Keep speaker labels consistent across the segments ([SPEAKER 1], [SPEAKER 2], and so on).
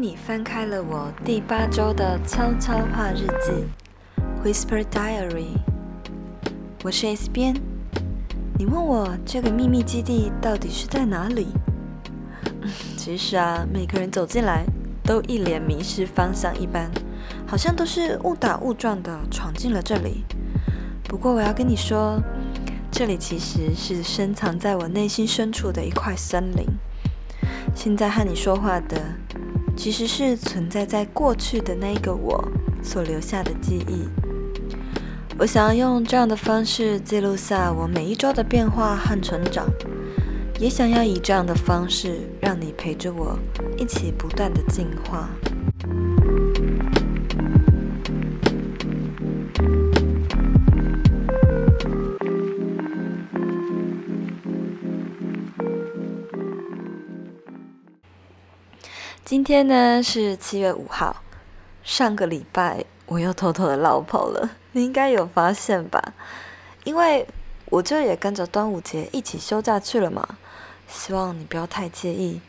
[SPEAKER 1] 你翻开了我第八周的悄悄话日记，Whisper Diary。我是 S 编。你问我这个秘密基地到底是在哪里？其实啊，每个人走进来都一脸迷失方向一般，好像都是误打误撞的闯进了这里。不过我要跟你说，这里其实是深藏在我内心深处的一块森林。现在和你说话的，其实是存在在过去的那个我所留下的记忆。我想要用这样的方式记录下我每一周的变化和成长，也想要以这样的方式让你陪着我一起不断的进化。今天呢是七月五号，上个礼拜我又偷偷的落跑了，你应该有发现吧？因为我就也跟着端午节一起休假去了嘛，希望你不要太介意。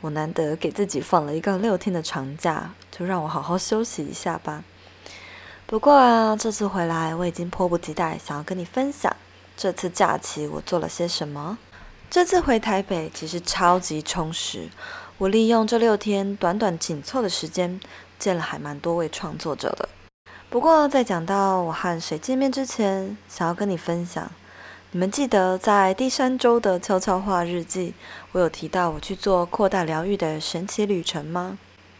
[SPEAKER 1] 我难得给自己放了一个六天的长假，就让我好好休息一下吧。不过啊，这次回来我已经迫不及待想要跟你分享这次假期我做了些什么。这次回台北其实超级充实。我利用这六天短短紧凑的时间，见了还蛮多位创作者的。不过在讲到我和谁见面之前，想要跟你分享，你们记得在第三周的悄悄话日记，我有提到我去做扩大疗愈的神奇旅程吗？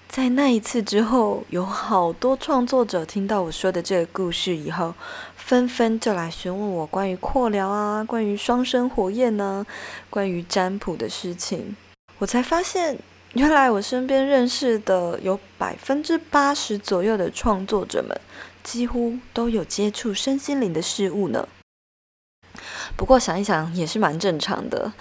[SPEAKER 1] 在那一次之后，有好多创作者听到我说的这个故事以后，纷纷就来询问我关于扩疗啊、关于双生火焰呢、啊、关于占卜的事情。我才发现，原来我身边认识的有百分之八十左右的创作者们，几乎都有接触身心灵的事物呢。不过想一想也是蛮正常的，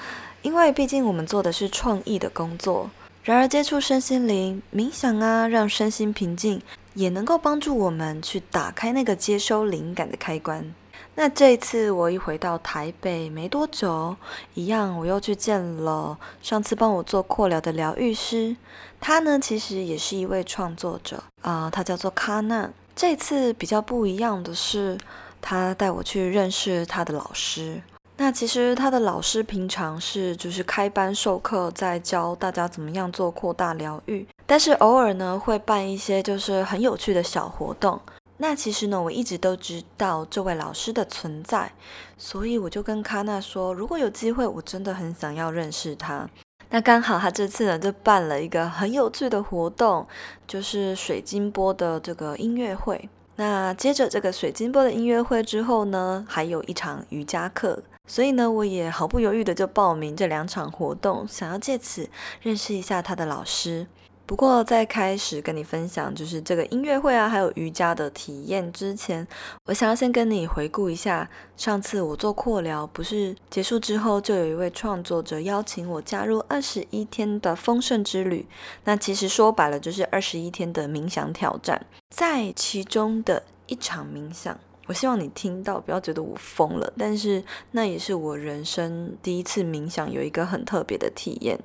[SPEAKER 1] 因为毕竟我们做的是创意的工作。然而接触身心灵、冥想啊，让身心平静，也能够帮助我们去打开那个接收灵感的开关。那这次我一回到台北没多久，一样我又去见了上次帮我做扩疗的疗愈师，他呢其实也是一位创作者啊、他叫做卡纳。这次比较不一样的是，他带我去认识他的老师。那其实他的老师平常是就是开班授课，在教大家怎么样做扩大疗愈，但是偶尔呢会办一些就是很有趣的小活动。那其实呢，我一直都知道这位老师的存在，所以我就跟卡纳说，如果有机会，我真的很想要认识他。那刚好他这次呢，就办了一个很有趣的活动，就是水晶波的这个音乐会。那接着这个水晶波的音乐会之后呢，还有一场瑜伽课，所以呢，我也毫不犹豫的就报名这两场活动，想要借此认识一下他的老师。不过，在开始跟你分享就是这个音乐会啊，还有瑜伽的体验之前，我想要先跟你回顾一下上次我做扩疗，不是结束之后，就有一位创作者邀请我加入二十一天的丰盛之旅。那其实说白了，就是二十一天的冥想挑战。在其中的一场冥想，我希望你听到，不要觉得我疯了，但是那也是我人生第一次冥想，有一个很特别的体验。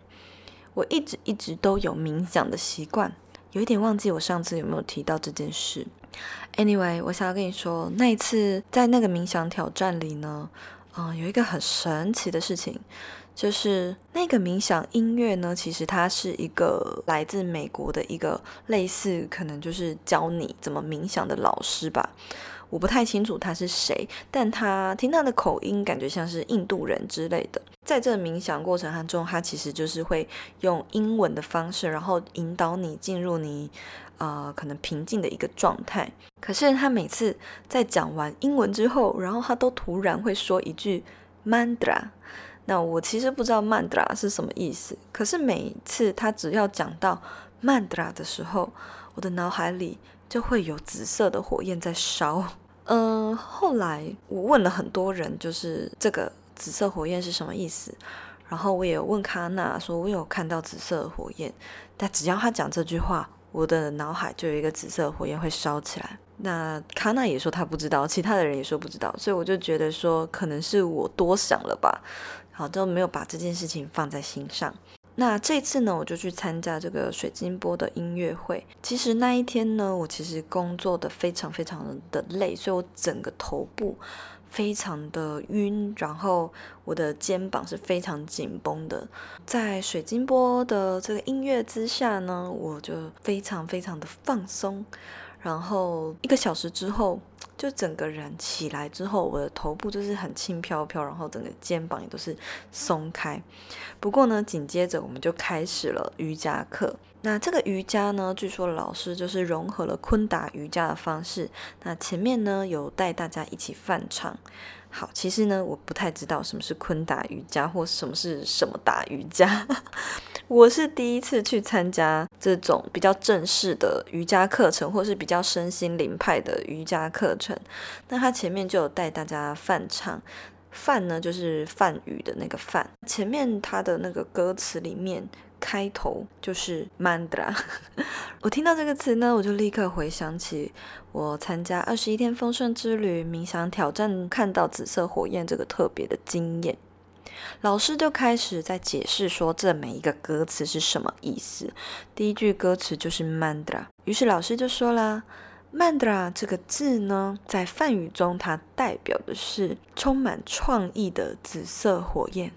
[SPEAKER 1] 我一直一直都有冥想的习惯，有一点忘记我上次有没有提到这件事。Anyway，我想要跟你说，那一次在那个冥想挑战里呢，嗯，有一个很神奇的事情，就是那个冥想音乐呢，其实它是一个来自美国的一个类似可能就是教你怎么冥想的老师吧。我不太清楚他是谁，但他听他的口音，感觉像是印度人之类的。在这冥想过程当中，他其实就是会用英文的方式，然后引导你进入你呃可能平静的一个状态。可是他每次在讲完英文之后，然后他都突然会说一句 mantra。那我其实不知道 mantra 是什么意思，可是每次他只要讲到 mantra 的时候，我的脑海里。就会有紫色的火焰在烧。嗯，后来我问了很多人，就是这个紫色火焰是什么意思。然后我也问卡纳，说我有看到紫色的火焰，但只要他讲这句话，我的脑海就有一个紫色的火焰会烧起来。那卡纳也说他不知道，其他的人也说不知道，所以我就觉得说可能是我多想了吧，好，就没有把这件事情放在心上。那这次呢，我就去参加这个水晶波的音乐会。其实那一天呢，我其实工作的非常非常的累，所以我整个头部非常的晕，然后我的肩膀是非常紧绷的。在水晶波的这个音乐之下呢，我就非常非常的放松。然后一个小时之后，就整个人起来之后，我的头部就是很轻飘飘，然后整个肩膀也都是松开。不过呢，紧接着我们就开始了瑜伽课。那这个瑜伽呢，据说老师就是融合了昆达瑜伽的方式。那前面呢，有带大家一起梵唱。好，其实呢，我不太知道什么是昆达瑜伽，或什么是什么达瑜伽。我是第一次去参加这种比较正式的瑜伽课程，或是比较身心灵派的瑜伽课程。那他前面就有带大家梵唱，梵呢就是梵语的那个梵。前面他的那个歌词里面开头就是 mandra。我听到这个词呢，我就立刻回想起我参加二十一天丰盛之旅冥想挑战，看到紫色火焰这个特别的经验。老师就开始在解释说，这每一个歌词是什么意思。第一句歌词就是 mandra，于是老师就说了 Mandra 这个字呢，在梵语中它代表的是充满创意的紫色火焰。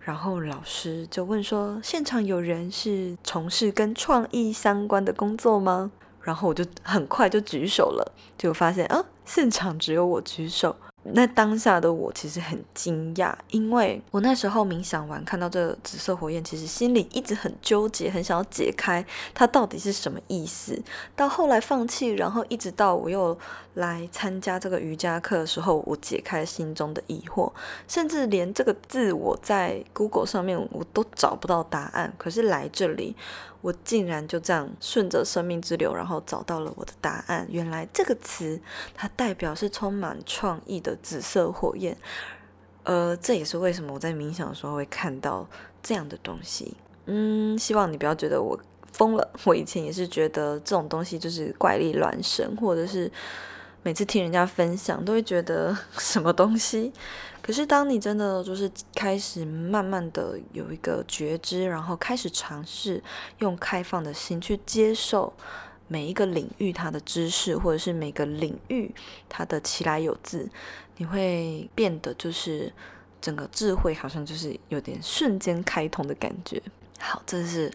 [SPEAKER 1] 然后老师就问说，现场有人是从事跟创意相关的工作吗？然后我就很快就举手了，就发现啊，现场只有我举手。那当下的我其实很惊讶，因为我那时候冥想完看到这个紫色火焰，其实心里一直很纠结，很想要解开它到底是什么意思。到后来放弃，然后一直到我又来参加这个瑜伽课的时候，我解开心中的疑惑，甚至连这个字我在 Google 上面我都找不到答案。可是来这里。我竟然就这样顺着生命之流，然后找到了我的答案。原来这个词它代表是充满创意的紫色火焰，呃，这也是为什么我在冥想的时候会看到这样的东西。嗯，希望你不要觉得我疯了。我以前也是觉得这种东西就是怪力乱神，或者是每次听人家分享都会觉得 什么东西。可是，当你真的就是开始慢慢的有一个觉知，然后开始尝试用开放的心去接受每一个领域它的知识，或者是每个领域它的其来有自，你会变得就是整个智慧好像就是有点瞬间开通的感觉。好，这是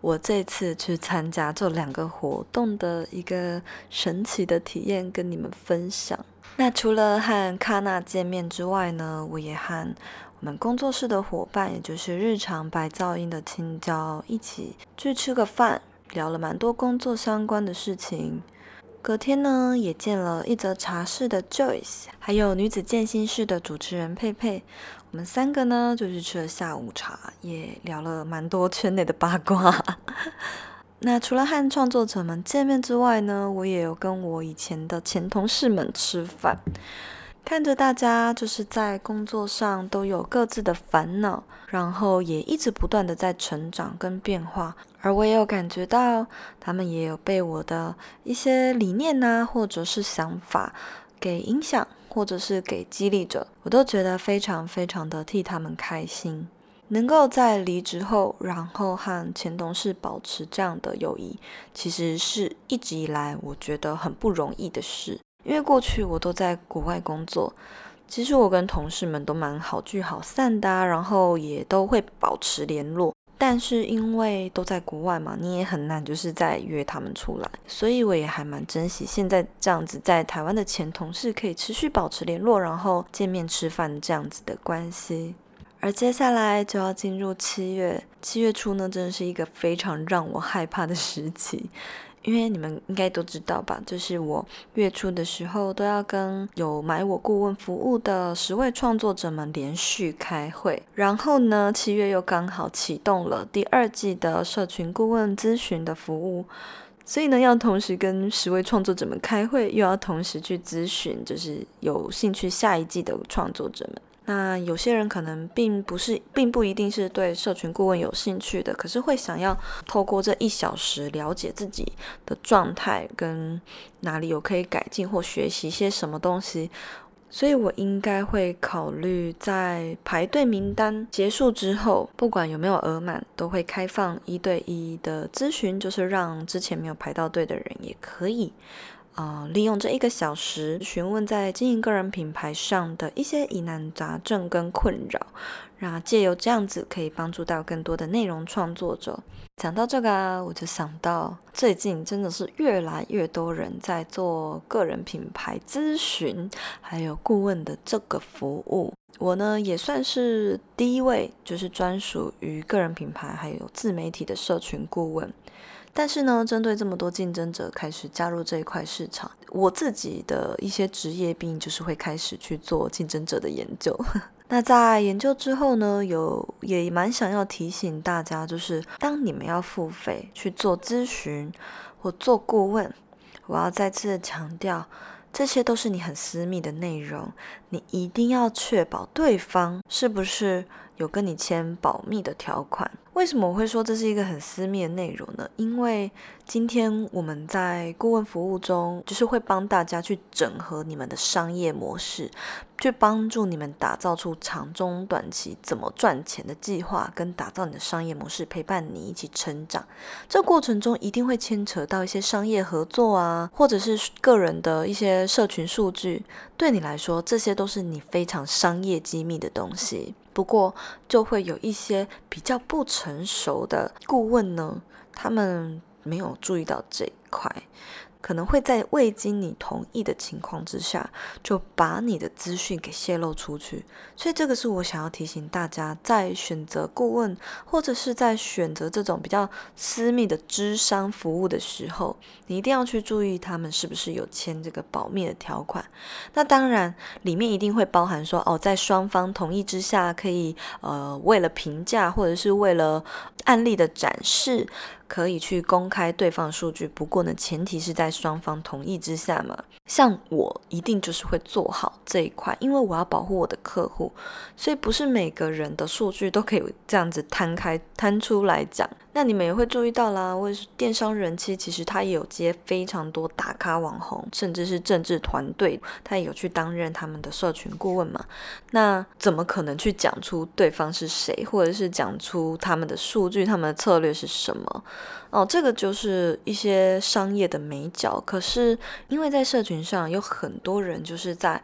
[SPEAKER 1] 我这次去参加这两个活动的一个神奇的体验，跟你们分享。那除了和卡纳见面之外呢，我也和我们工作室的伙伴，也就是日常白噪音的青椒，一起去吃个饭，聊了蛮多工作相关的事情。隔天呢，也见了一则茶室的 Joyce，还有女子健心室的主持人佩佩。我们三个呢，就是吃了下午茶，也聊了蛮多圈内的八卦。那除了和创作者们见面之外呢，我也有跟我以前的前同事们吃饭，看着大家就是在工作上都有各自的烦恼，然后也一直不断的在成长跟变化，而我也有感觉到他们也有被我的一些理念呐，或者是想法给影响，或者是给激励着，我都觉得非常非常的替他们开心。能够在离职后，然后和前同事保持这样的友谊，其实是一直以来我觉得很不容易的事。因为过去我都在国外工作，其实我跟同事们都蛮好聚好散的，然后也都会保持联络。但是因为都在国外嘛，你也很难就是再约他们出来，所以我也还蛮珍惜现在这样子在台湾的前同事可以持续保持联络，然后见面吃饭这样子的关系。而接下来就要进入七月，七月初呢，真的是一个非常让我害怕的时期，因为你们应该都知道吧，就是我月初的时候都要跟有买我顾问服务的十位创作者们连续开会，然后呢，七月又刚好启动了第二季的社群顾问咨询的服务，所以呢，要同时跟十位创作者们开会，又要同时去咨询，就是有兴趣下一季的创作者们。那有些人可能并不是，并不一定是对社群顾问有兴趣的，可是会想要透过这一小时了解自己的状态跟哪里有可以改进或学习些什么东西，所以我应该会考虑在排队名单结束之后，不管有没有额满，都会开放一对一的咨询，就是让之前没有排到队的人也可以。啊、利用这一个小时询问在经营个人品牌上的一些疑难杂症跟困扰，那借由这样子可以帮助到更多的内容创作者。讲到这个啊，我就想到最近真的是越来越多人在做个人品牌咨询还有顾问的这个服务。我呢也算是第一位，就是专属于个人品牌还有自媒体的社群顾问。但是呢，针对这么多竞争者开始加入这一块市场，我自己的一些职业病就是会开始去做竞争者的研究。那在研究之后呢，有也蛮想要提醒大家，就是当你们要付费去做咨询或做顾问，我要再次强调，这些都是你很私密的内容，你一定要确保对方是不是有跟你签保密的条款。为什么我会说这是一个很私密的内容呢？因为今天我们在顾问服务中，就是会帮大家去整合你们的商业模式，去帮助你们打造出长中短期怎么赚钱的计划，跟打造你的商业模式，陪伴你一起成长。这过程中一定会牵扯到一些商业合作啊，或者是个人的一些社群数据。对你来说，这些都都是你非常商业机密的东西。不过，就会有一些比较不成熟的顾问呢，他们没有注意到这一块。可能会在未经你同意的情况之下，就把你的资讯给泄露出去，所以这个是我想要提醒大家，在选择顾问或者是在选择这种比较私密的咨商服务的时候，你一定要去注意他们是不是有签这个保密的条款。那当然，里面一定会包含说，哦，在双方同意之下，可以呃，为了评价或者是为了案例的展示。可以去公开对方数据，不过呢，前提是在双方同意之下嘛。像我一定就是会做好这一块，因为我要保护我的客户，所以不是每个人的数据都可以这样子摊开摊出来讲。那你们也会注意到啦，为电商人气，其实他也有接非常多大咖网红，甚至是政治团队，他也有去担任他们的社群顾问嘛。那怎么可能去讲出对方是谁，或者是讲出他们的数据、他们的策略是什么？哦，这个就是一些商业的美角。可是因为在社群上有很多人就是在。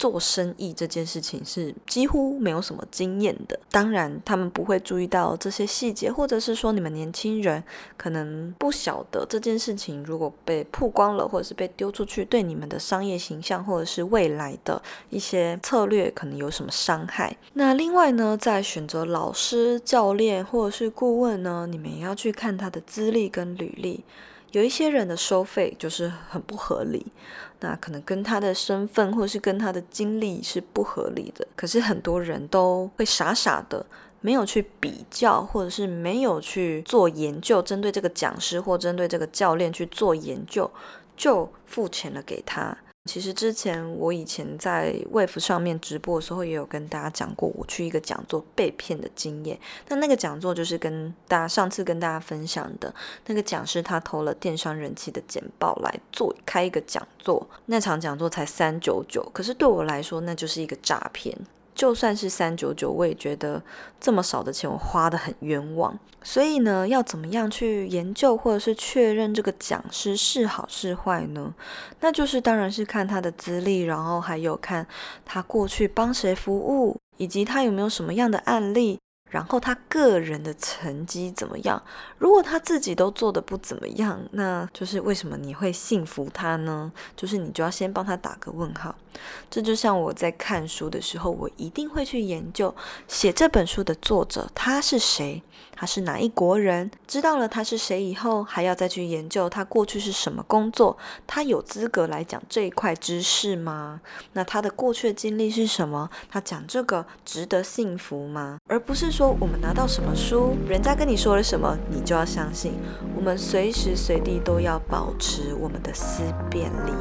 [SPEAKER 1] 做生意这件事情是几乎没有什么经验的，当然他们不会注意到这些细节，或者是说你们年轻人可能不晓得这件事情，如果被曝光了，或者是被丢出去，对你们的商业形象或者是未来的一些策略可能有什么伤害。那另外呢，在选择老师、教练或者是顾问呢，你们也要去看他的资历跟履历。有一些人的收费就是很不合理，那可能跟他的身份或是跟他的经历是不合理的。可是很多人都会傻傻的没有去比较，或者是没有去做研究，针对这个讲师或针对这个教练去做研究，就付钱了给他。其实之前我以前在 Wave 上面直播的时候，也有跟大家讲过，我去一个讲座被骗的经验。那那个讲座就是跟大家上次跟大家分享的那个讲师，他投了电商人气的简报来做开一个讲座，那场讲座才三九九，可是对我来说那就是一个诈骗。就算是三九九，我也觉得这么少的钱我花得很冤枉。所以呢，要怎么样去研究或者是确认这个讲师是好是坏呢？那就是当然是看他的资历，然后还有看他过去帮谁服务，以及他有没有什么样的案例。然后他个人的成绩怎么样？如果他自己都做得不怎么样，那就是为什么你会信服他呢？就是你就要先帮他打个问号。这就像我在看书的时候，我一定会去研究写这本书的作者他是谁。他是哪一国人？知道了他是谁以后，还要再去研究他过去是什么工作，他有资格来讲这一块知识吗？那他的过去的经历是什么？他讲这个值得信服吗？而不是说我们拿到什么书，人家跟你说了什么，你就要相信。我们随时随地都要保持我们的思辨力。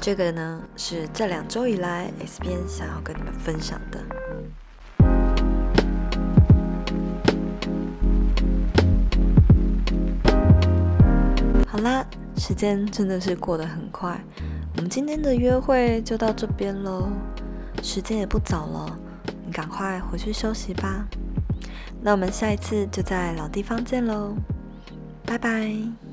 [SPEAKER 1] 这个呢，是这两周以来 S 编想要跟你们分享的。啦，时间真的是过得很快。我们今天的约会就到这边喽，时间也不早了，你赶快回去休息吧。那我们下一次就在老地方见喽，拜拜。